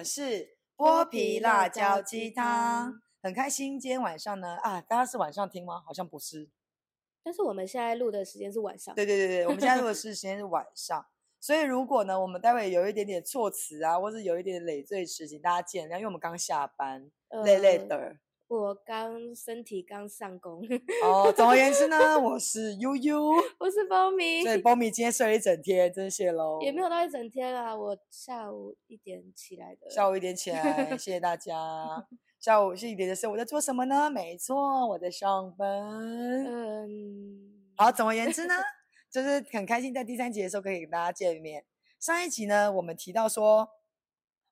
们是剥皮辣椒鸡汤，很开心。今天晚上呢，啊，大家是晚上听吗？好像不是。但是我们现在录的时间是晚上。对对对对，我们现在录的 是时间是晚上，所以如果呢，我们待会有一点点措辞啊，或者有一点点累赘词，请大家见谅，因为我们刚下班，累累的。我刚身体刚上工。哦，总而言之呢，我是悠悠，我是波米。对，波米今天睡了一整天，真谢喽。也没有到一整天啊，我下午一点起来的。下午一点起来，谢谢大家。下午一点的时候，我在做什么呢？没错，我在上班。嗯。好，总而言之呢，就是很开心在第三集的时候可以跟大家见面。上一集呢，我们提到说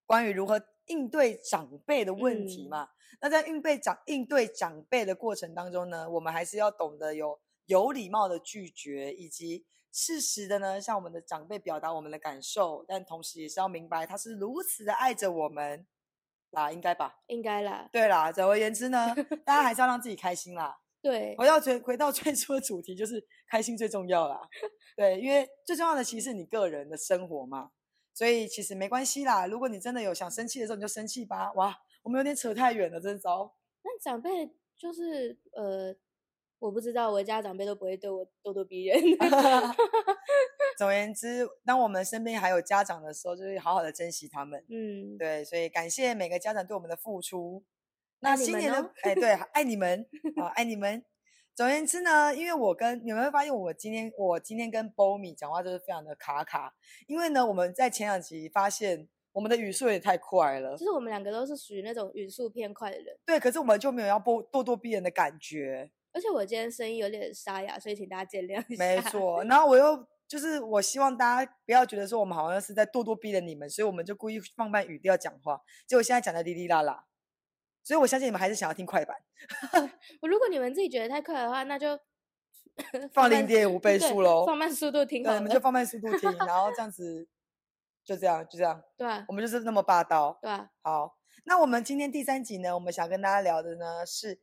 关于如何应对长辈的问题嘛。那在应对长应对长辈的过程当中呢，我们还是要懂得有有礼貌的拒绝，以及适时的呢向我们的长辈表达我们的感受，但同时也是要明白他是如此的爱着我们啦，应该吧？应该啦。对啦，总而言之呢，大家还是要让自己开心啦。对，回到最回到最初的主题，就是开心最重要啦。对，因为最重要的其实是你个人的生活嘛，所以其实没关系啦。如果你真的有想生气的时候，你就生气吧。哇。我们有点扯太远了，真糟。那长辈就是呃，我不知道，我家长辈都不会对我咄咄逼人。总而言之，当我们身边还有家长的时候，就是好好的珍惜他们。嗯，对，所以感谢每个家长对我们的付出。那新年的哎，对，爱你们啊，爱你们。总而言之呢，因为我跟你们会发现，我今天我今天跟波米讲话就是非常的卡卡，因为呢，我们在前两集发现。我们的语速也太快了，就是我们两个都是属于那种语速偏快的人。对，可是我们就没有要咄咄咄逼人的感觉。而且我今天声音有点沙哑，所以请大家见谅一下。没错，然后我又就是我希望大家不要觉得说我们好像是在咄咄逼着你们，所以我们就故意放慢语调讲话。结果现在讲的哩哩啦啦，所以我相信你们还是想要听快版。如果你们自己觉得太快的话，那就 放零点五倍速喽，放慢速度听。对，你们就放慢速度听，然后这样子。就这样，就这样。对，我们就是那么霸道。对，好，那我们今天第三集呢，我们想跟大家聊的呢，是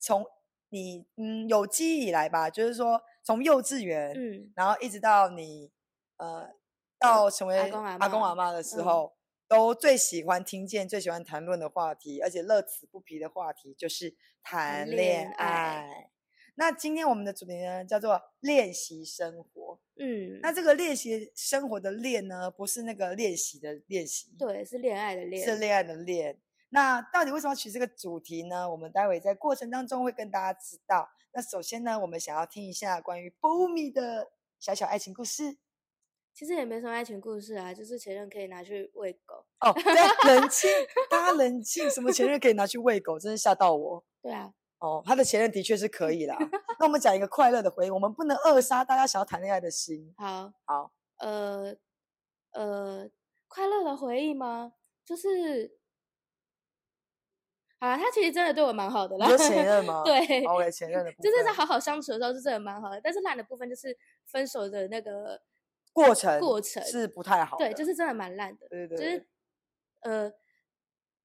从你嗯有记忆以来吧，就是说从幼稚园，嗯，然后一直到你呃到成为阿公阿妈的时候，都最喜欢听见、最喜欢谈论的话题，而且乐此不疲的话题，就是谈恋爱。那今天我们的主题呢，叫做练习生活。嗯，那这个练习生活的练呢，不是那个练习的练习，对，是恋爱的恋，是恋爱的恋。那到底为什么要取这个主题呢？我们待会在过程当中会跟大家知道。那首先呢，我们想要听一下关于 Bomi 的小小爱情故事。其实也没什么爱情故事啊，就是前任可以拿去喂狗。哦，冷 静，大家冷静，什么前任可以拿去喂狗？真是吓到我。对啊。哦，他的前任的确是可以啦。那我们讲一个快乐的回忆，我们不能扼杀大家想要谈恋爱的心。好，好，呃，呃，快乐的回忆吗？就是，啊，他其实真的对我蛮好的啦。有前任吗？对，OK，前任的，就是在好好相处的时候是真的蛮好的。但是烂的部分就是分手的那个过程，过程是不太好。对，就是真的蛮烂的。对对，就是呃。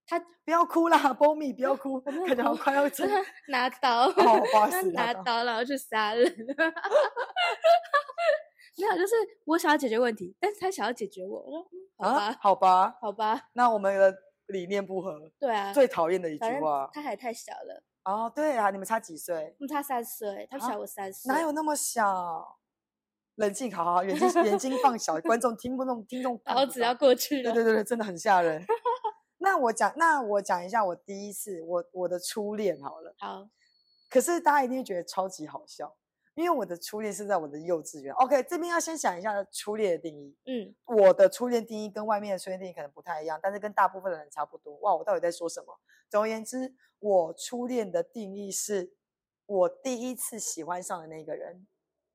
他不要哭啦，波米不要哭，感觉好快要拿刀，他拿刀然后去杀人。没有，就是我想要解决问题，但是他想要解决我。我说好吧，好吧，好吧。那我们的理念不合。对啊，最讨厌的一句话。他还太小了。哦，对啊，你们差几岁？我们差三岁，他小我三岁。哪有那么小？冷静，好好，眼睛眼睛放小，观众听不懂，听众。然后只要过去了。对对对对，真的很吓人。那我讲，那我讲一下我第一次我我的初恋好了。好，可是大家一定会觉得超级好笑，因为我的初恋是在我的幼稚园。OK，这边要先想一下初恋的定义。嗯，我的初恋定义跟外面的初恋定义可能不太一样，但是跟大部分的人差不多。哇，我到底在说什么？总而言之，我初恋的定义是我第一次喜欢上的那个人，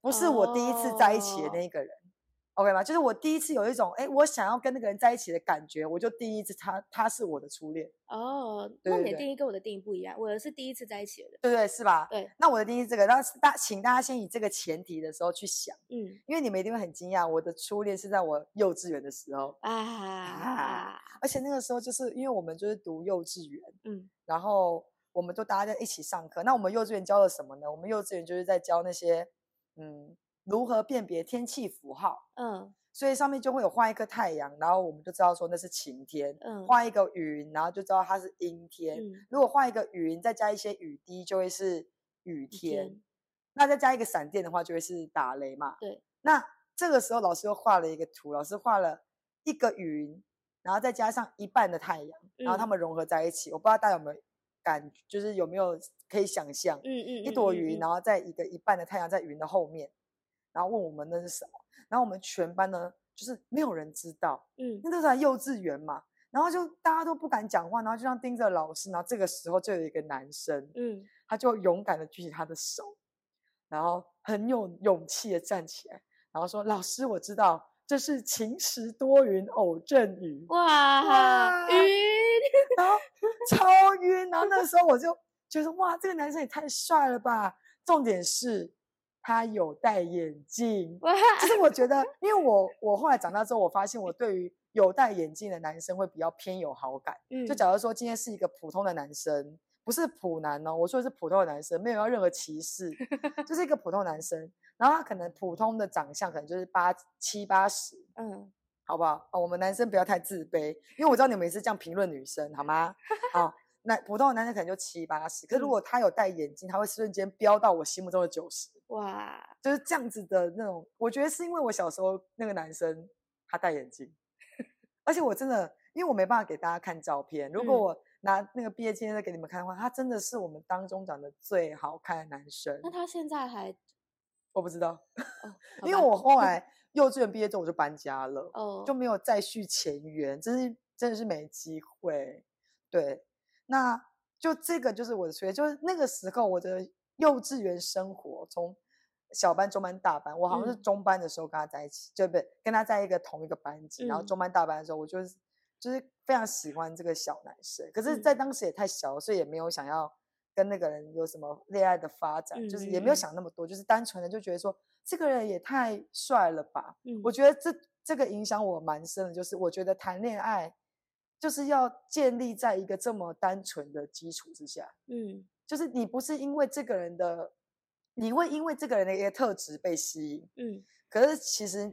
不是我第一次在一起的那个人。OK 吗？就是我第一次有一种，哎，我想要跟那个人在一起的感觉，我就第一次他他是我的初恋。哦，那你的定义跟我的定义不一样，我的是第一次在一起的。对对，是吧？对。那我的定义这个，那大请大家先以这个前提的时候去想，嗯，因为你们一定会很惊讶，我的初恋是在我幼稚园的时候啊，而且那个时候就是因为我们就是读幼稚园，嗯，然后我们都大家在一起上课，那我们幼稚园教了什么呢？我们幼稚园就是在教那些，嗯。如何辨别天气符号？嗯，所以上面就会有画一颗太阳，然后我们就知道说那是晴天。嗯，画一个云，然后就知道它是阴天。嗯，如果画一个云，再加一些雨滴，就会是雨天。那再加一个闪电的话，就会是打雷嘛。对。那这个时候老师又画了一个图，老师画了一个云，然后再加上一半的太阳，然后它们融合在一起。我不知道大家有没有感，就是有没有可以想象？嗯嗯。一朵云，然后在一个一半的太阳在云的后面，然后问我们那是什么？然后我们全班呢，就是没有人知道。嗯。那时候幼稚园嘛，然后就大家都不敢讲话，然后就这样盯着老师。然后这个时候就有一个男生，嗯，他就勇敢的举起他的手。然后很有勇气的站起来，然后说：“老师，我知道这是晴时多云偶阵雨。”哇，晕，然后超晕。然后那时候我就觉得：“哇，这个男生也太帅了吧！”重点是他有戴眼镜。哇，就是我觉得，因为我我后来长大之后，我发现我对于有戴眼镜的男生会比较偏有好感。嗯，就假如说今天是一个普通的男生。不是普男哦，我说的是普通的男生，没有要任何歧视，就是一个普通男生。然后他可能普通的长相，可能就是八七八十，嗯，好不好？哦，我们男生不要太自卑，因为我知道你们也是这样评论女生，好吗？好，那普通的男生可能就七八十，可是如果他有戴眼镜，他会瞬间飙到我心目中的九十。哇，就是这样子的那种。我觉得是因为我小时候那个男生他戴眼镜，而且我真的，因为我没办法给大家看照片，如果我。拿那个毕业纪念册给你们看的话，他真的是我们当中长得最好看的男生。那他现在还？我不知道，因为我后来幼稚园毕业之后我就搬家了，就没有再续前缘，真是真的是没机会。对，那就这个就是我的缺，就是那个时候我的幼稚园生活，从小班、中班、大班，我好像是中班的时候跟他在一起，就不跟他在一个同一个班级，然后中班、大班的时候，我就是。就是非常喜欢这个小男生，可是，在当时也太小，所以也没有想要跟那个人有什么恋爱的发展，就是也没有想那么多，就是单纯的就觉得说，这个人也太帅了吧。嗯，我觉得这这个影响我蛮深的，就是我觉得谈恋爱就是要建立在一个这么单纯的基础之下。嗯，就是你不是因为这个人的，你会因为这个人的一个特质被吸引。嗯，可是其实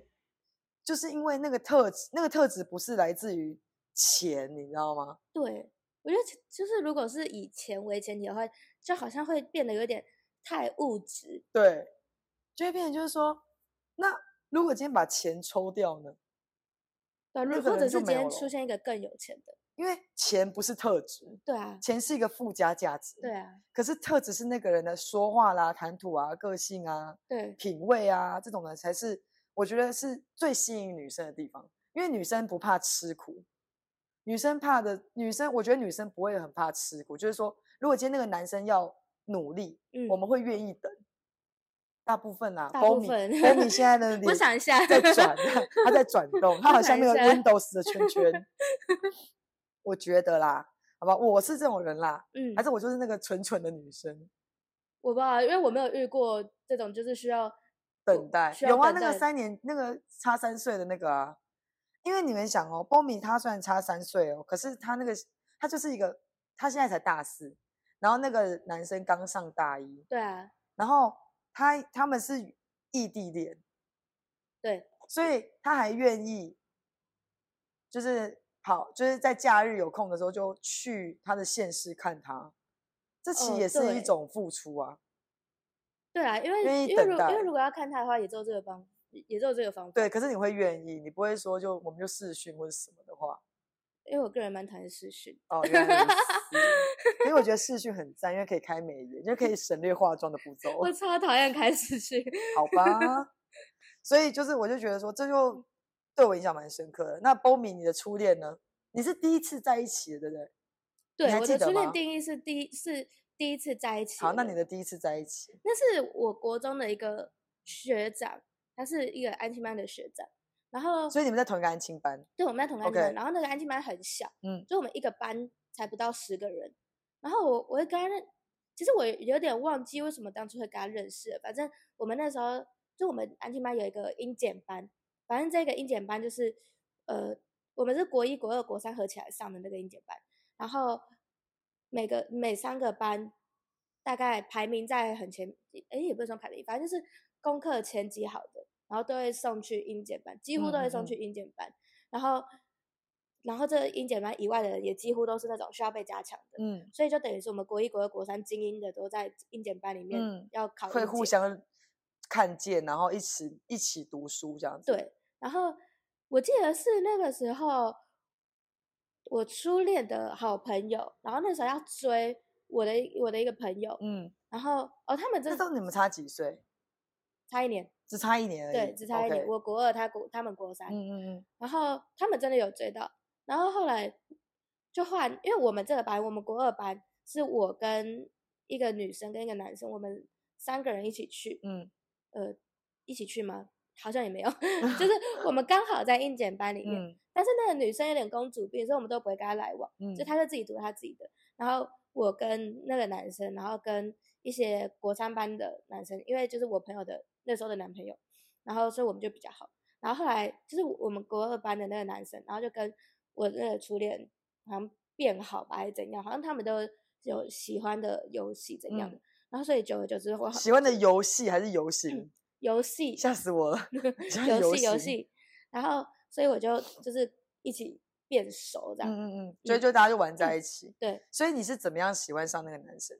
就是因为那个特质，那个特质不是来自于。钱，你知道吗？对，我觉得就是如果是以钱为前提的话，就好像会变得有点太物质。对，就会变成就是说，那如果今天把钱抽掉呢？对，或者是今天出现一个更有钱的，因为钱不是特质。对啊，钱是一个附加价值。对啊，可是特质是那个人的说话啦、谈吐啊、个性啊、对品味啊这种的，才是我觉得是最吸引女生的地方，因为女生不怕吃苦。女生怕的女生，我觉得女生不会很怕吃苦，就是说，如果今天那个男生要努力，嗯，我们会愿意等。大部分啊，大部分，欧米现在的 脸，我想一下，在转，他在转动，他好像那个 Windows 的圈圈。我觉得啦，好吧，我是这种人啦，嗯，还是我就是那个蠢蠢的女生。我不知道，因为我没有遇过这种，就是需要等待。有啊，那个三年，那个差三岁的那个啊。因为你们想哦，波米他虽然差三岁哦，可是他那个他就是一个，他现在才大四，然后那个男生刚上大一，对啊，然后他他们是异地恋，对，所以他还愿意，就是好，就是在假日有空的时候就去他的县市看他，这其实也是一种付出啊，对啊，因为因为如因为如果要看他的话，也只有这个方。也只有这个方法。对，可是你会愿意，你不会说就我们就试训或者什么的话。因为我个人蛮讨厌试训。哦，原来因为 我觉得试训很赞，因为可以开美颜，就可以省略化妆的步骤。我超讨厌开视讯。好吧。所以就是，我就觉得说，这就对我影响蛮深刻的。那波米，你的初恋呢？你是第一次在一起的，对不对？对，我的初恋定义是第一是第一次在一起。好，那你的第一次在一起？那是我国中的一个学长。他是一个安亲班的学长，然后所以你们在同一个安亲班？对，我们在同一个安亲班。然后那个安亲班很小，嗯，就我们一个班才不到十个人。然后我我会跟他认，其实我有点忘记为什么当初会跟他认识。反正我们那时候就我们安亲班有一个英检班，反正这个英检班就是呃，我们是国一、国二、国三合起来上的那个英检班。然后每个每三个班大概排名在很前，哎，也不是说排名，反正就是功课前几好的。然后都会送去英检班，几乎都会送去英检班。然后，然后这英检班以外的人也几乎都是那种需要被加强的。嗯，所以就等于是我们国一、国二、国三精英的都在英检班里面要考。会互相看见，然后一起一起读书这样子。对，然后我记得是那个时候。我初恋的好朋友，然后那时候要追我的我的一个朋友，嗯，然后哦，他们这都你们差几岁？差一年，只差一年而已。对，只差一年。我国二，他国他们国三，嗯嗯嗯。然后他们真的有追到，然后后来就换，因为我们这个班，我们国二班是我跟一个女生跟一个男生，我们三个人一起去，嗯，呃，一起去吗？好像也没有，就是我们刚好在应检班里面，但是那个女生有点公主病，所以我们都不会跟她来往，嗯就她就自己读她自己的。然后我跟那个男生，然后跟一些国三班的男生，因为就是我朋友的那时候的男朋友，然后所以我们就比较好。然后后来就是我们国二班的那个男生，然后就跟我那个初恋好像变好吧，还是怎样？好像他们都有喜欢的游戏怎样的。然后所以久而久之，我喜欢的游戏还是游戏。游戏吓死我了，游戏游戏，然后所以我就就是一起变熟这样，嗯嗯嗯，所以就大家就玩在一起。对，所以你是怎么样喜欢上那个男生？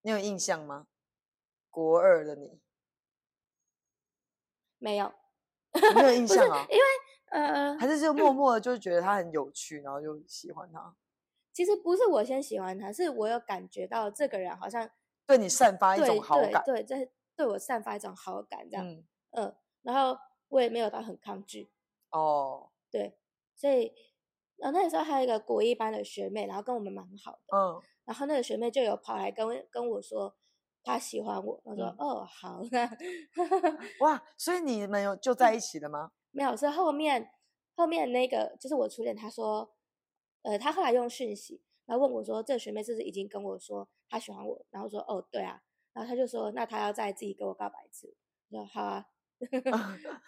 你有印象吗？国二的你没有，没有印象啊？因为呃，还是就默默的就是觉得他很有趣，然后就喜欢他。其实不是我先喜欢他，是我有感觉到这个人好像对你散发一种好感，对在。对我散发一种好感，这样，嗯，然后我也没有到很抗拒，哦，对，所以，然后那时候还有一个国一班的学妹，然后跟我们蛮好的，嗯，然后那个学妹就有跑来跟跟我说，她喜欢我，我说，哦，好，哇，所以你们有就在一起了吗？没有，是后面后面那个就是我初恋，他说，呃，他后来用讯息，然后问我说，这个学妹是不是已经跟我说她喜欢我？然后说，哦，对啊。然后他就说：“那他要再自己跟我告白一次。”我说：“好啊。”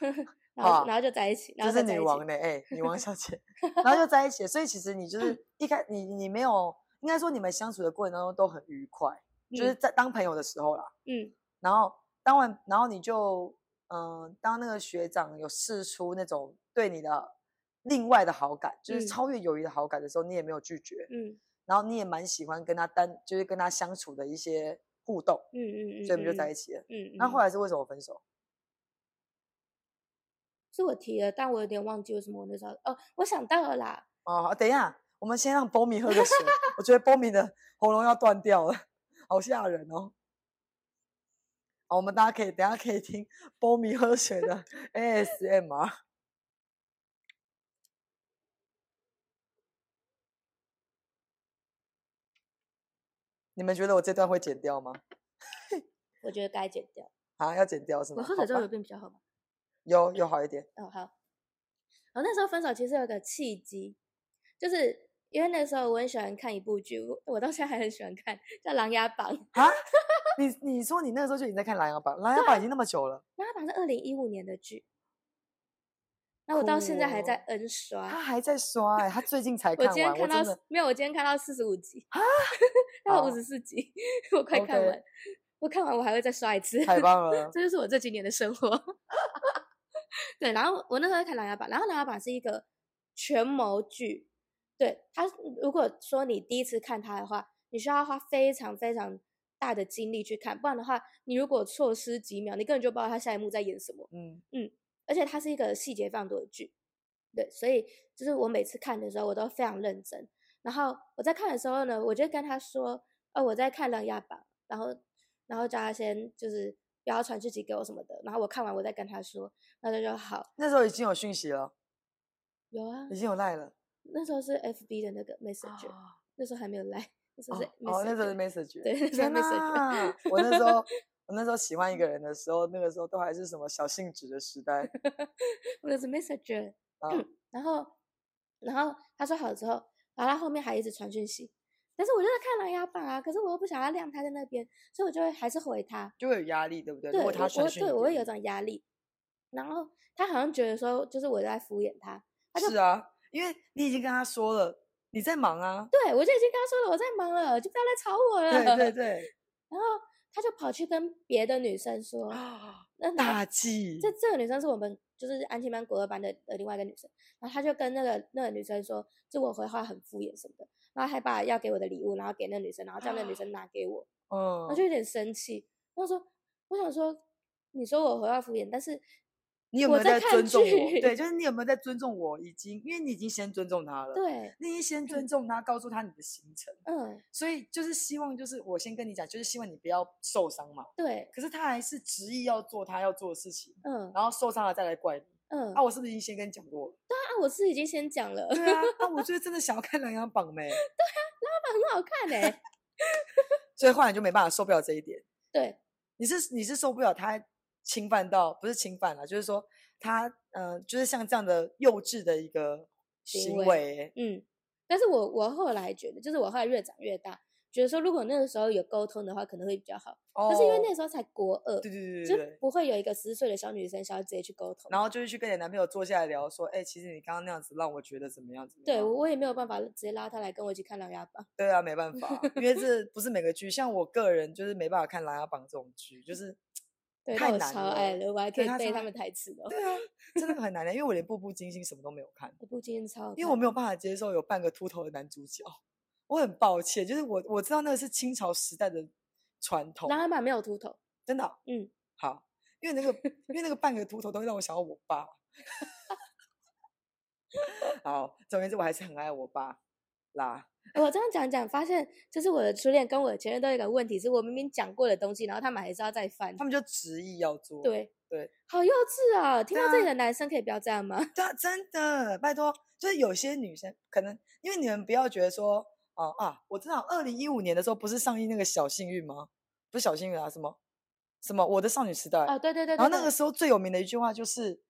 然后然后就在一起。就是女王呢，哎，女王小姐。然后就在一起，所以其实你就是一开你你没有，应该说你们相处的过程当中都很愉快，就是在当朋友的时候啦。嗯。然后当完，然后你就嗯，当那个学长有试出那种对你的另外的好感，就是超越友谊的好感的时候，你也没有拒绝。嗯。然后你也蛮喜欢跟他单，就是跟他相处的一些。互动，嗯嗯嗯，所以我们就在一起了。嗯，那后来是为什么分手？是我提的，但我有点忘记为什么我那时候哦，我想到了啦。哦，等一下，我们先让波米喝个水。我觉得波米的喉咙要断掉了，好吓人哦。好，我们大家可以等下可以听波米喝水的 ASMR。你们觉得我这段会剪掉吗？我觉得该剪掉。啊，要剪掉是吗？我喝水之后有变比较好吗？有，有好一点。哦，好。我，那时候分手其实有个契机，就是因为那时候我很喜欢看一部剧，我到现在还很喜欢看，叫《琅琊榜》啊。你你说你那个时候就已经在看《琅琊榜》，《琅琊榜》已经那么久了。《琅琊榜》是二零一五年的剧。那我到现在还在 N 刷，他还在刷哎，他最近才看完。我今天看到没有？我今天看到四十五集啊，到五十四集，我快看完。我看完我还会再刷一次，太棒了！这就是我这几年的生活。对，然后我那时候在看《琅琊榜》，然后《琅琊榜》是一个权谋剧。对他，如果说你第一次看他的话，你需要花非常非常大的精力去看，不然的话，你如果错失几秒，你根本就不知道他下一幕在演什么。嗯嗯。而且它是一个细节非常多的剧，对，所以就是我每次看的时候，我都非常认真。然后我在看的时候呢，我就跟他说：“哦，我在看《琅琊榜》，然后，然后叫他先就是不要传讯息给我什么的。然后我看完，我再跟他说，那他就好。那时候已经有讯息了，有啊，已经有赖了。那时候是 FB 的那个 Messenger，那时候还没有赖，那时候是哦，那时候是 Messenger，对，那时候 Messenger。我那时候。我那时候喜欢一个人的时候，那个时候都还是什么小信纸的时代。我那是 Messenger，然后，然后他说好了之后，然后他后面还一直传讯息，但是我就在看琅琊榜啊，可是我又不想要晾他在那边，所以我就会还是回他，就会有压力，对不对？对，我对我会有种压力。然后他好像觉得说，就是我在敷衍他。是啊，因为你已经跟他说了你在忙啊。对，我就已经跟他说了我在忙了，就不要来吵我了。对对对。然后。他就跑去跟别的女生说，那大忌。这这个女生是我们就是安庆班国二班的呃另外一个女生，然后他就跟那个那个女生说，就我回话很敷衍什么的，然后还把要给我的礼物，然后给那女生，然后叫那女生拿给我，嗯，我就有点生气，他说，我想说，你说我回话敷衍，但是。你有没有在尊重我？对，就是你有没有在尊重我？已经，因为你已经先尊重他了。对，你已经先尊重他，告诉他你的行程。嗯，所以就是希望，就是我先跟你讲，就是希望你不要受伤嘛。对。可是他还是执意要做他要做的事情。嗯。然后受伤了再来怪你。嗯。啊，我是不是已经先跟你讲过了？对啊，我是已经先讲了。对啊，啊，我觉 得真的想要看《琅琊榜》没？对啊，《琅琊榜》很好看哎。所以后来就没办法受不了这一点。对。你是你是受不了他侵犯到，不是侵犯了，就是说。他嗯，就是像这样的幼稚的一个行为，嗯，但是我我后来觉得，就是我后来越长越大，觉得说如果那个时候有沟通的话，可能会比较好。哦。但是因为那时候才国二，对对对对，就不会有一个十岁的小女生想要直接去沟通，然后就是去跟你男朋友坐下来聊，说，哎，其实你刚刚那样子让我觉得怎么样子？对，我也没有办法直接拉他来跟我一起看《琅琊榜》。对啊，没办法，因为这不是每个剧，像我个人就是没办法看《琅琊榜》这种剧，就 是。太难了，我还可以背他们台词哦。对啊，真的很难的，因为我连《步步惊心》什么都没有看。步步惊心超，因为我没有办法接受有半个秃头的男主角，我很抱歉。就是我我知道那个是清朝时代的传统。琅琊榜没有秃头，真的。嗯，好，因为那个因为那个半个秃头都会让我想到我爸。好，总而言之，我还是很爱我爸啦。我这样讲讲，发现就是我的初恋跟我的前任都有一个问题，是我明明讲过的东西，然后他们还是要再翻，他们就执意要做。对对，好幼稚啊！听到这里的男生可以不要这样吗？对啊，真的，拜托，就是有些女生可能，因为你们不要觉得说，哦啊，我知道，二零一五年的时候不是上映那个小幸运吗？不是小幸运啊，什么什么我的少女时代啊，对对对，然后那个时候最有名的一句话就是。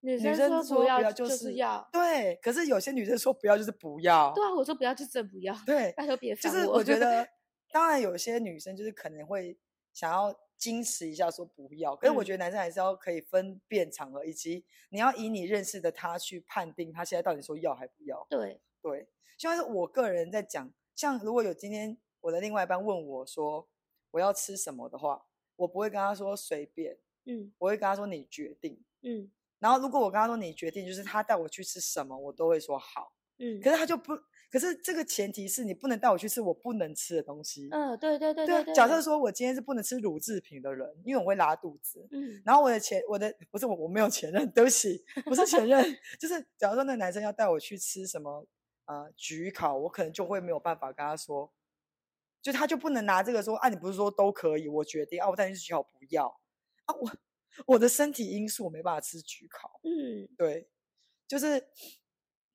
女生说不要就是要，对。可是有些女生说不要就是不要。对啊，我说不要就真不要。对，拜托别烦。就是我觉得，当然有些女生就是可能会想要矜持一下说不要，可是我觉得男生还是要可以分辨场合，以及你要以你认识的他去判定他现在到底说要还不要。对对，像是我个人在讲，像如果有今天我的另外一半问我说我要吃什么的话，我不会跟他说随便，嗯，我会跟他说你决定，嗯。然后，如果我跟他说你决定，就是他带我去吃什么，我都会说好。嗯，可是他就不，可是这个前提是你不能带我去吃我不能吃的东西。嗯，对对对对。假设说我今天是不能吃乳制品的人，因为我会拉肚子。嗯。然后我的前我的不是我我没有前任，对不起，不是前任，就是假如说那男生要带我去吃什么呃举考，我可能就会没有办法跟他说，就他就不能拿这个说啊，你不是说都可以，我决定啊，我带你去举考不要啊我。我的身体因素我没办法吃举考，嗯，对，就是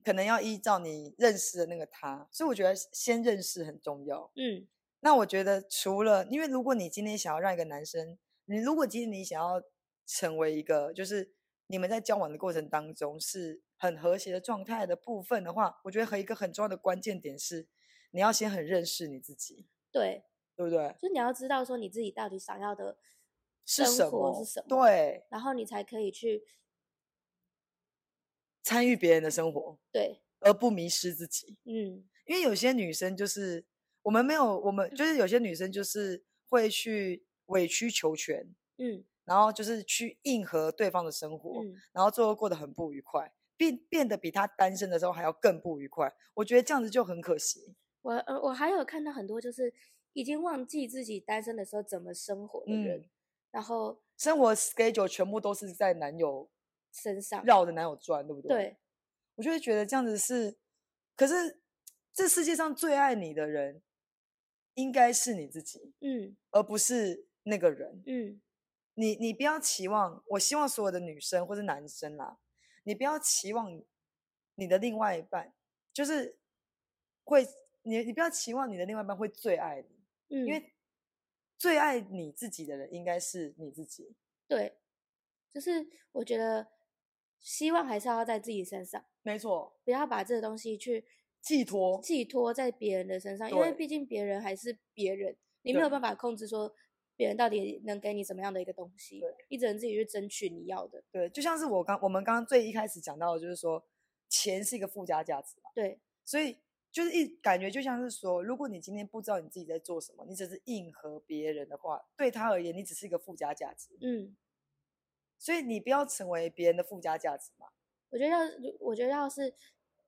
可能要依照你认识的那个他，所以我觉得先认识很重要，嗯。那我觉得除了，因为如果你今天想要让一个男生，你如果今天你想要成为一个，就是你们在交往的过程当中是很和谐的状态的部分的话，我觉得和一个很重要的关键点是，你要先很认识你自己，对，对不对？就你要知道说你自己到底想要的。是什么？是什么？对，然后你才可以去参与别人的生活，对，而不迷失自己。嗯，因为有些女生就是我们没有，我们就是有些女生就是会去委曲求全，嗯，然后就是去应和对方的生活，然后最后过得很不愉快，变变得比他单身的时候还要更不愉快。我觉得这样子就很可惜。我呃，我还有看到很多就是已经忘记自己单身的时候怎么生活的人。然后生活 schedule 全部都是在男友身上绕着男友转，对不对？对，我就会觉得这样子是，可是这世界上最爱你的人应该是你自己，嗯，而不是那个人，嗯，你你不要期望，我希望所有的女生或者男生啦，你不要期望你的另外一半就是会，你你不要期望你的另外一半会最爱你，嗯，因为。最爱你自己的人应该是你自己。对，就是我觉得希望还是要在自己身上。没错，不要把这个东西去寄托寄托在别人的身上，因为毕竟别人还是别人，你没有办法控制说别人到底能给你什么样的一个东西。对，你只能自己去争取你要的。对，就像是我刚我们刚刚最一开始讲到的，就是说钱是一个附加价值嘛。对，所以就是一感觉就像是说，如果你今天不知道你自己在做什么，你只是应和别人的话，对他而言，你只是一个附加价值。嗯，所以你不要成为别人的附加价值嘛。我觉得要，我觉得要是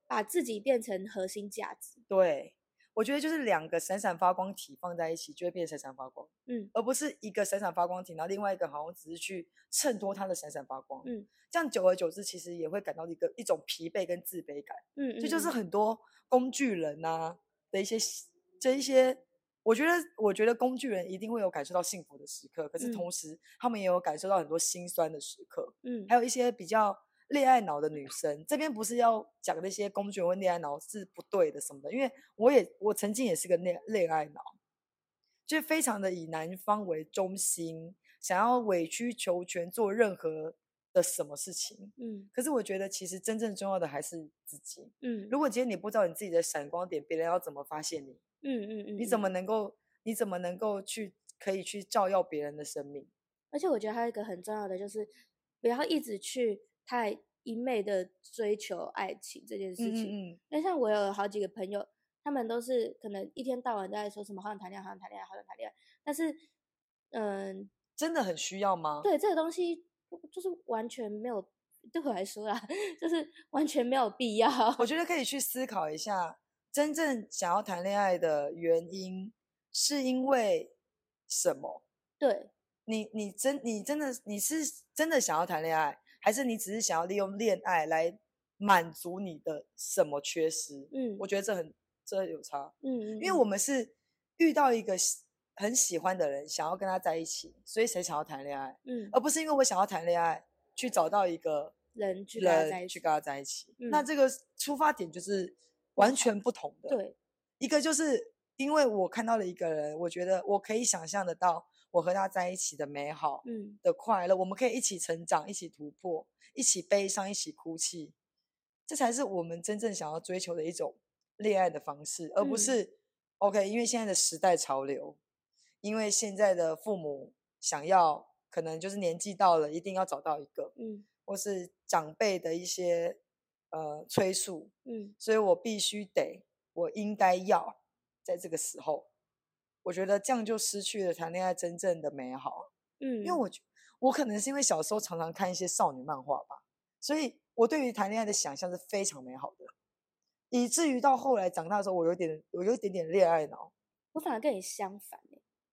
把自己变成核心价值。对。我觉得就是两个闪闪发光体放在一起，就会变闪闪发光。嗯，而不是一个闪闪发光体，然后另外一个好像只是去衬托它的闪闪发光。嗯，这样久而久之，其实也会感到一个一种疲惫跟自卑感。嗯，这就是很多工具人呐的一些这一些，我觉得我觉得工具人一定会有感受到幸福的时刻，可是同时他们也有感受到很多心酸的时刻。嗯，还有一些比较。恋爱脑的女生，这边不是要讲那些公权或恋爱脑是不对的什么的，因为我也我曾经也是个恋恋爱脑，就非常的以男方为中心，想要委曲求全做任何的什么事情。嗯，可是我觉得其实真正重要的还是自己。嗯，如果今天你不知道你自己的闪光点，别人要怎么发现你？嗯嗯嗯，你怎么能够你怎么能够去可以去照耀别人的生命？而且我觉得还有一个很重要的就是不要一直去。太一昧的追求爱情这件事情，因为像我有好几个朋友，他们都是可能一天到晚都在说什么好想谈恋爱，好想谈恋爱，好想谈恋爱。但是，嗯，真的很需要吗？对这个东西，就是完全没有对我来说啦，就是完全没有必要。我觉得可以去思考一下，真正想要谈恋爱的原因是因为什么？对你，你真你真的你是真的想要谈恋爱？还是你只是想要利用恋爱来满足你的什么缺失？嗯，我觉得这很这有差。嗯嗯，因为我们是遇到一个很喜欢的人，想要跟他在一起，所以才想要谈恋爱。嗯，而不是因为我想要谈恋爱去找到一个人去人去跟他在一起。那这个出发点就是完全不同的。对，一个就是因为我看到了一个人，我觉得我可以想象得到。我和他在一起的美好，嗯，的快乐，我们可以一起成长，一起突破，一起悲伤，一起哭泣，这才是我们真正想要追求的一种恋爱的方式，而不是 OK。因为现在的时代潮流，因为现在的父母想要，可能就是年纪到了，一定要找到一个，嗯，或是长辈的一些呃催促，嗯，所以我必须得，我应该要在这个时候。我觉得这样就失去了谈恋爱真正的美好。嗯，因为我我可能是因为小时候常常看一些少女漫画吧，所以我对于谈恋爱的想象是非常美好的，以至于到后来长大的时候，我有点我有一点点恋爱脑。我反而跟你相反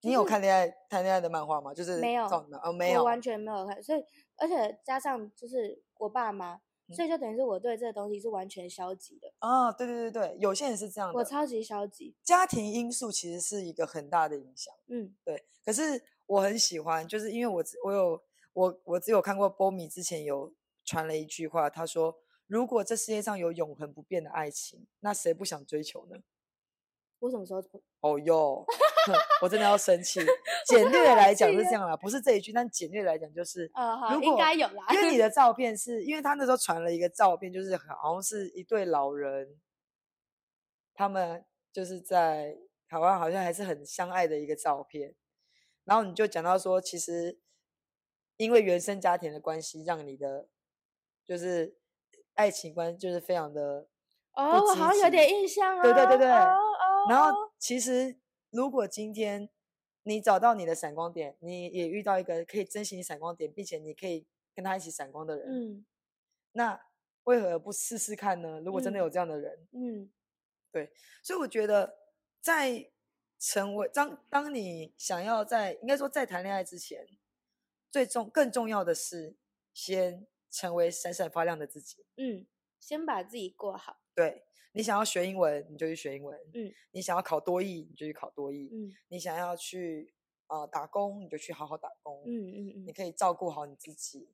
你有看恋爱谈恋爱的漫画吗？就是没有哦，没有，完全没有看。所以而且加上就是我爸妈。所以就等于是我对这个东西是完全消极的啊！对对对对，有些人是这样的。我超级消极。家庭因素其实是一个很大的影响。嗯，对。可是我很喜欢，就是因为我我有我我只有看过波米之前有传了一句话，他说：“如果这世界上有永恒不变的爱情，那谁不想追求呢？”我什么时候？哦哟 我真的要生气。简略来讲是这样啦，不是这一句，但简略来讲就是，如果应该有啦，因为你的照片是因为他那时候传了一个照片，就是好像是一对老人，他们就是在台湾，好像还是很相爱的一个照片。然后你就讲到说，其实因为原生家庭的关系，让你的就是爱情观就是非常的哦，我好像有点印象啊，对对对对。然后，其实如果今天你找到你的闪光点，你也遇到一个可以珍惜你闪光点，并且你可以跟他一起闪光的人，嗯，那为何不试试看呢？如果真的有这样的人，嗯，对，所以我觉得在成为当当你想要在应该说在谈恋爱之前，最重更重要的是先成为闪闪发亮的自己，嗯，先把自己过好，对。你想要学英文，你就去学英文。嗯，你想要考多艺，你就去考多艺。嗯，你想要去啊打工，你就去好好打工。嗯嗯嗯，你可以照顾好你自己。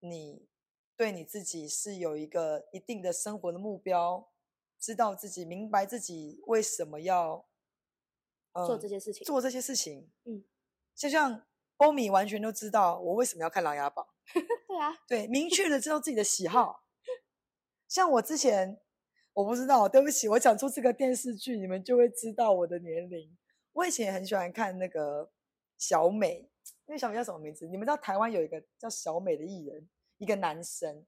你对你自己是有一个一定的生活的目标，知道自己明白自己为什么要做这些事情。做这些事情，嗯，就像欧米完全都知道我为什么要看《琅琊榜 》。对啊，对，明确的知道自己的喜 好。像我之前。我不知道，对不起，我讲出这个电视剧，你们就会知道我的年龄。我以前也很喜欢看那个小美，那个小美叫什么名字？你们知道台湾有一个叫小美的艺人，一个男生，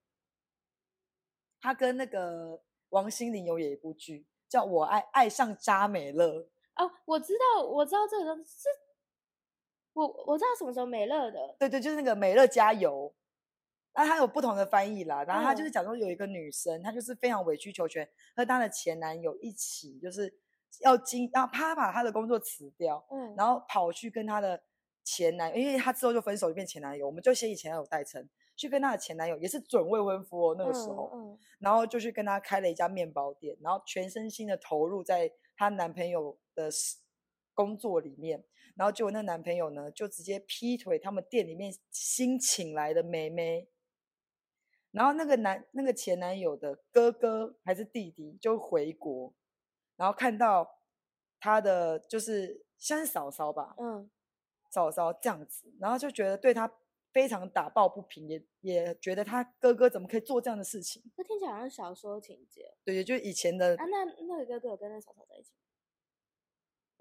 他跟那个王心凌有演一部剧，叫我爱爱上扎美乐。哦，我知道，我知道这个是，我我知道什么时候美乐的。对对，就是那个美乐加油。那他有不同的翻译啦，然后他就是讲说有一个女生，她就是非常委曲求全，和她的前男友一起，就是要经，然后她把她的工作辞掉，嗯，然后跑去跟她的前男友，因为她之后就分手就变前男友，我们就先以前男友代称，去跟她的前男友也是准未婚夫哦那个时候，嗯，然后就去跟她开了一家面包店，然后全身心的投入在她男朋友的工作里面，然后结果那男朋友呢就直接劈腿他们店里面新请来的妹妹。然后那个男那个前男友的哥哥还是弟弟就回国，然后看到他的就是像是嫂嫂吧，嗯，嫂嫂这样子，然后就觉得对他非常打抱不平，也也觉得他哥哥怎么可以做这样的事情？那听起来好像小说情节。对，也就以前的啊，那那个哥哥有跟那嫂嫂在一起？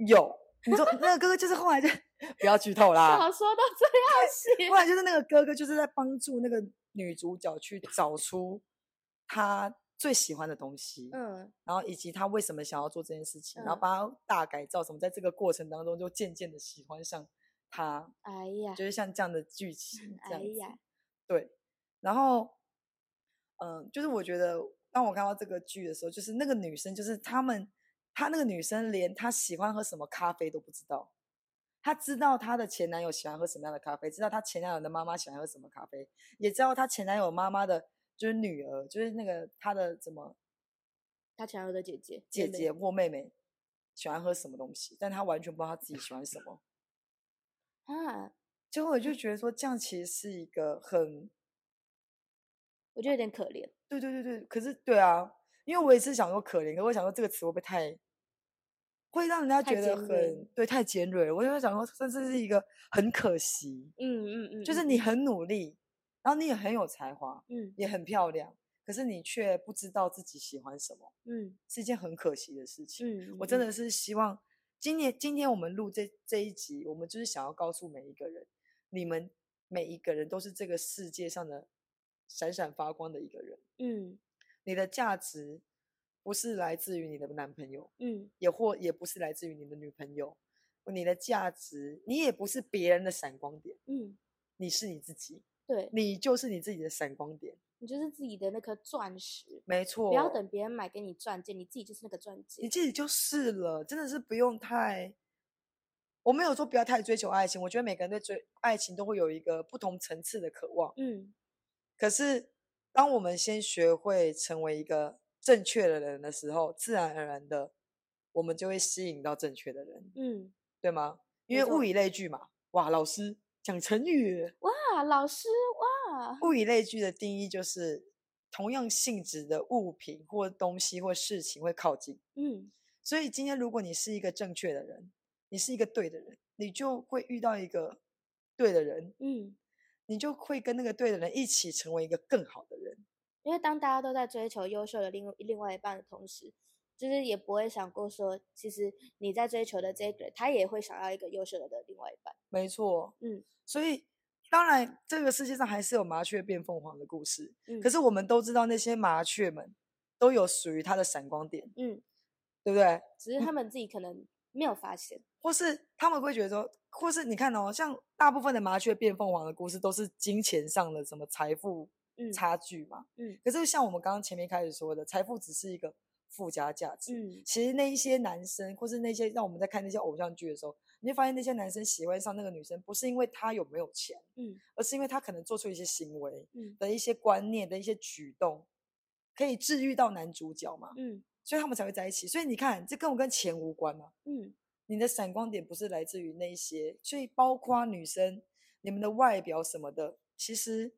有，你说那个哥哥就是后来就不要剧透 啦。小说到这样写，后来就是那个哥哥就是在帮助那个。女主角去找出她最喜欢的东西，嗯，然后以及她为什么想要做这件事情，然后帮她大改造，什么在这个过程当中就渐渐的喜欢上他。哎呀，就是像这样的剧情这样子。对，然后，嗯，就是我觉得当我看到这个剧的时候，就是那个女生，就是他们，她那个女生连她喜欢喝什么咖啡都不知道。她知道她的前男友喜欢喝什么样的咖啡，知道她前男友的妈妈喜欢喝什么咖啡，也知道她前男友妈妈的就是女儿，就是那个她的怎么，她前男友的姐姐、姐姐或妹妹喜欢喝什么东西，但她完全不知道她自己喜欢什么。啊，结果我就觉得说这样其实是一个很，我觉得有点可怜。对对对对，可是对啊，因为我也是想说可怜，可我想说这个词会不会太？会让人家觉得很对，太尖锐了。我就会想说，甚至是一个很可惜。嗯嗯嗯，就是你很努力，然后你也很有才华，嗯，也很漂亮，可是你却不知道自己喜欢什么，嗯，是一件很可惜的事情。嗯，我真的是希望今年今天我们录这这一集，我们就是想要告诉每一个人，你们每一个人都是这个世界上的闪闪发光的一个人。嗯，你的价值。不是来自于你的男朋友，嗯，也或也不是来自于你的女朋友，你的价值，你也不是别人的闪光点，嗯，你是你自己，对，你就是你自己的闪光点，你就是自己的那颗钻石，没错，不要等别人买给你钻戒，你自己就是那个钻戒，你自己就是了，真的是不用太，我没有说不要太追求爱情，我觉得每个人对追爱情都会有一个不同层次的渴望，嗯，可是当我们先学会成为一个。正确的人的时候，自然而然的，我们就会吸引到正确的人，嗯，对吗？因为物以类聚嘛。哇，老师讲成语。哇，老师哇。物以类聚的定义就是，同样性质的物品或东西或事情会靠近。嗯，所以今天如果你是一个正确的人，你是一个对的人，你就会遇到一个对的人。嗯，你就会跟那个对的人一起成为一个更好的人。因为当大家都在追求优秀的另另外一半的同时，就是也不会想过说，其实你在追求的这个人，他也会想要一个优秀的的另外一半。没错，嗯，所以当然这个世界上还是有麻雀变凤凰的故事，嗯，可是我们都知道那些麻雀们都有属于它的闪光点，嗯，对不对？只是他们自己可能没有发现，或是他们会觉得说，或是你看哦，像大部分的麻雀变凤凰的故事，都是金钱上的什么财富。差距嘛，嗯，可是像我们刚刚前面开始说的，财富只是一个附加价值，嗯，其实那一些男生，或是那些让我们在看那些偶像剧的时候，你会发现那些男生喜欢上那个女生，不是因为他有没有钱，嗯，而是因为他可能做出一些行为，嗯，的一些观念的一些举动，可以治愈到男主角嘛，嗯，所以他们才会在一起。所以你看，这跟我跟钱无关嘛，嗯，你的闪光点不是来自于那些，所以包括女生，你们的外表什么的，其实。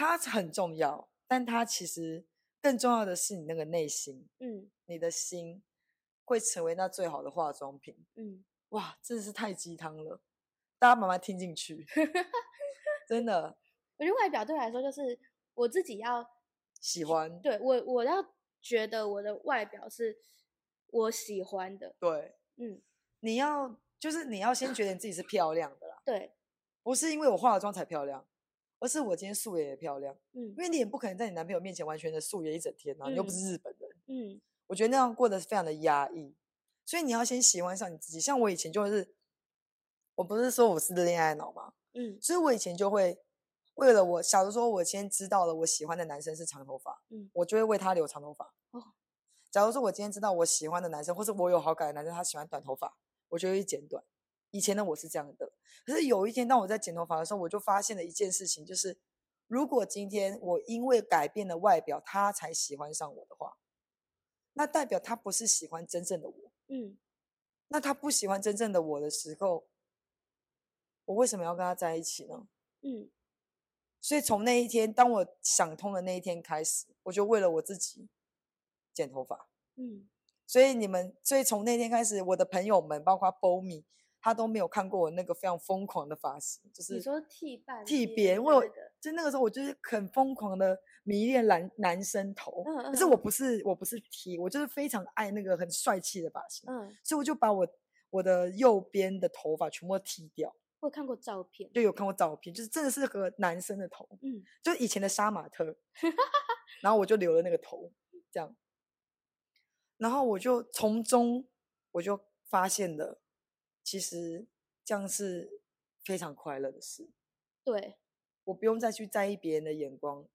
它很重要，但它其实更重要的是你那个内心，嗯，你的心会成为那最好的化妆品，嗯，哇，真的是太鸡汤了，大家慢慢听进去，真的。我觉得外表对我来说就是我自己要喜欢，对我我要觉得我的外表是我喜欢的，对，嗯，你要就是你要先觉得你自己是漂亮的啦，对，不是因为我化了妆才漂亮。而是我今天素颜也漂亮，嗯，因为你也不可能在你男朋友面前完全的素颜一整天啊，你又不是日本人，嗯，我觉得那样过得非常的压抑。所以你要先喜欢上你自己。像我以前就是，我不是说我是恋爱脑吗？嗯，所以我以前就会为了我，假如说我先知道了我喜欢的男生是长头发，嗯，我就会为他留长头发。哦，假如说我今天知道我喜欢的男生，或是我有好感的男生，他喜欢短头发，我就会剪短。以前的我是这样的，可是有一天当我在剪头发的时候，我就发现了一件事情，就是如果今天我因为改变了外表，他才喜欢上我的话，那代表他不是喜欢真正的我。嗯，那他不喜欢真正的我的时候，我为什么要跟他在一起呢？嗯，所以从那一天，当我想通的那一天开始，我就为了我自己剪头发。嗯，所以你们，所以从那天开始，我的朋友们，包括波米。他都没有看过我那个非常疯狂的发型，就是你说剃半剃扁，我就那个时候我就是很疯狂的迷恋男男生头，可是我不是我不是剃，我就是非常爱那个很帅气的发型，嗯，所以我就把我我的右边的头发全部剃掉。我有看过照片，就有看过照片，就是真的是个男生的头，嗯，就以前的杀马特，然后我就留了那个头，这样，然后我就从中我就发现了。其实这样是非常快乐的事。对，我不用再去在意别人的眼光，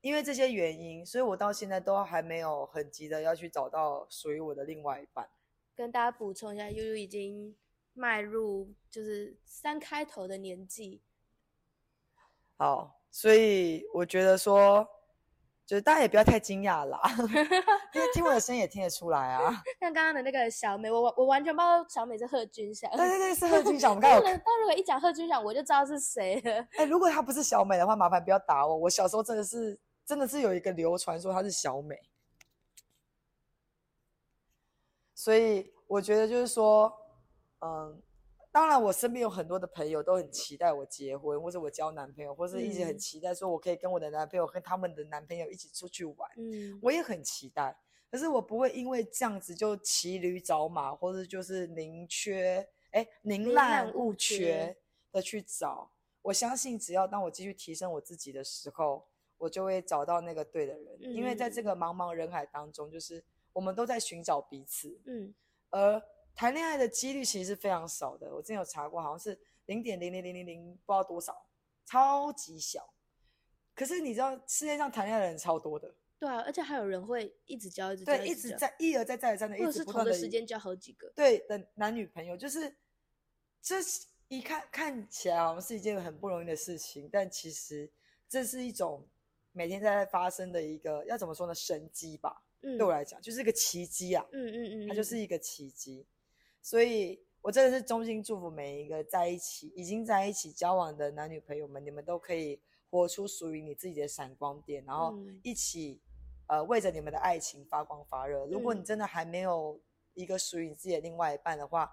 因为这些原因，所以我到现在都还没有很急的要去找到属于我的另外一半。跟大家补充一下，悠悠已经迈入就是三开头的年纪。好，所以我觉得说。就是大家也不要太惊讶啦，因为听我的声音也听得出来啊。像刚刚的那个小美，我我完全不知道小美是贺军翔。对对对，是贺军翔。但如果一讲贺军翔，我就知道是谁了。哎，如果他不是小美的话，麻烦不要打我。我小时候真的是真的是有一个流传说他是小美，所以我觉得就是说，嗯。当然，我身边有很多的朋友都很期待我结婚，或者我交男朋友，或者一直很期待说我可以跟我的男朋友跟他们的男朋友一起出去玩。嗯，我也很期待，可是我不会因为这样子就骑驴找马，或者就是宁缺哎宁滥勿缺的去找。我相信，只要当我继续提升我自己的时候，我就会找到那个对的人。因为在这个茫茫人海当中，就是我们都在寻找彼此。嗯，而。谈恋爱的几率其实是非常少的，我之前有查过，好像是零点零零零零零，不知道多少，超级小。可是你知道世界上谈恋爱的人超多的，对啊，而且还有人会一直交，一直对，一直在一而再再而三的，一直不同的时间交好几个，对的男女朋友，就是这一看看起来好像是一件很不容易的事情，但其实这是一种每天在发生的一个要怎么说呢？神机吧，对我来讲就是一个奇迹啊，嗯嗯嗯，它就是一个奇迹。所以，我真的是衷心祝福每一个在一起、已经在一起交往的男女朋友们，你们都可以活出属于你自己的闪光点，然后一起，呃，为着你们的爱情发光发热。如果你真的还没有一个属于你自己的另外一半的话，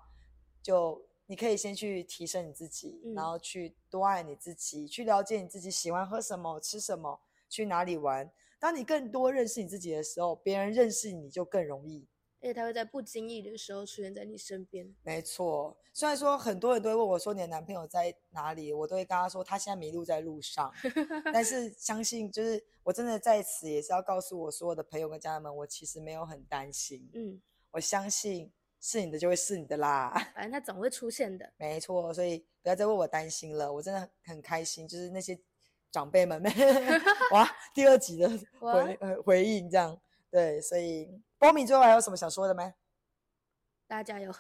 就你可以先去提升你自己，然后去多爱你自己，去了解你自己喜欢喝什么、吃什么、去哪里玩。当你更多认识你自己的时候，别人认识你就更容易。而且他会在不经意的时候出现在你身边。没错，虽然说很多人都会问我说你的男朋友在哪里，我都会跟他说他现在迷路在路上。但是相信就是我真的在此也是要告诉我所有的朋友跟家人们，我其实没有很担心。嗯，我相信是你的就会是你的啦。反正他总会出现的。没错，所以不要再为我担心了，我真的很开心。就是那些长辈们，哇，第二集的回呃回应这样，对，所以。波米最后还有什么想说的没？大家加油！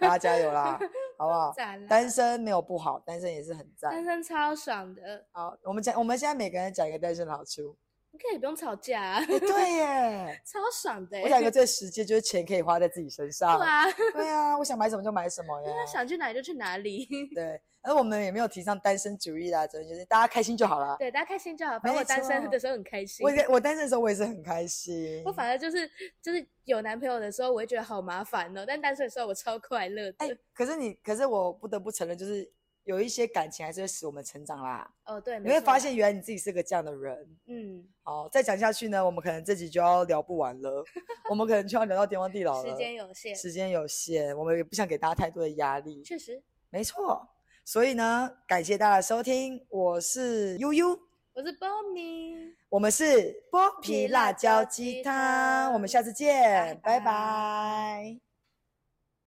大家加油啦，好不好？单身没有不好，单身也是很赞。单身超爽的。好，我们讲，我们现在每个人讲一个单身的好处。你可以不用吵架。对耶，超爽的。我讲一个最实际，就是钱可以花在自己身上。对啊，对啊，我想买什么就买什么 呀。想去哪里就去哪里。对。而我们也没有提倡单身主义啦，主要就是大家开心就好了。对，大家开心就好。反正我单身的时候很开心。我我单身的时候我也是很开心。我反而就是就是有男朋友的时候，我会觉得好麻烦哦。但单身的时候我超快乐的。哎，可是你，可是我不得不承认，就是有一些感情还是会使我们成长啦。哦，对。你会发现原来你自己是个这样的人。嗯。好，再讲下去呢，我们可能这集就要聊不完了。我们可能就要聊到天荒地老了。时间有限。时间有限，我们也不想给大家太多的压力。确实。没错。所以呢，感谢大家收听，我是悠悠，我是波米，我们是剥皮辣椒鸡汤，我们下次见，拜拜。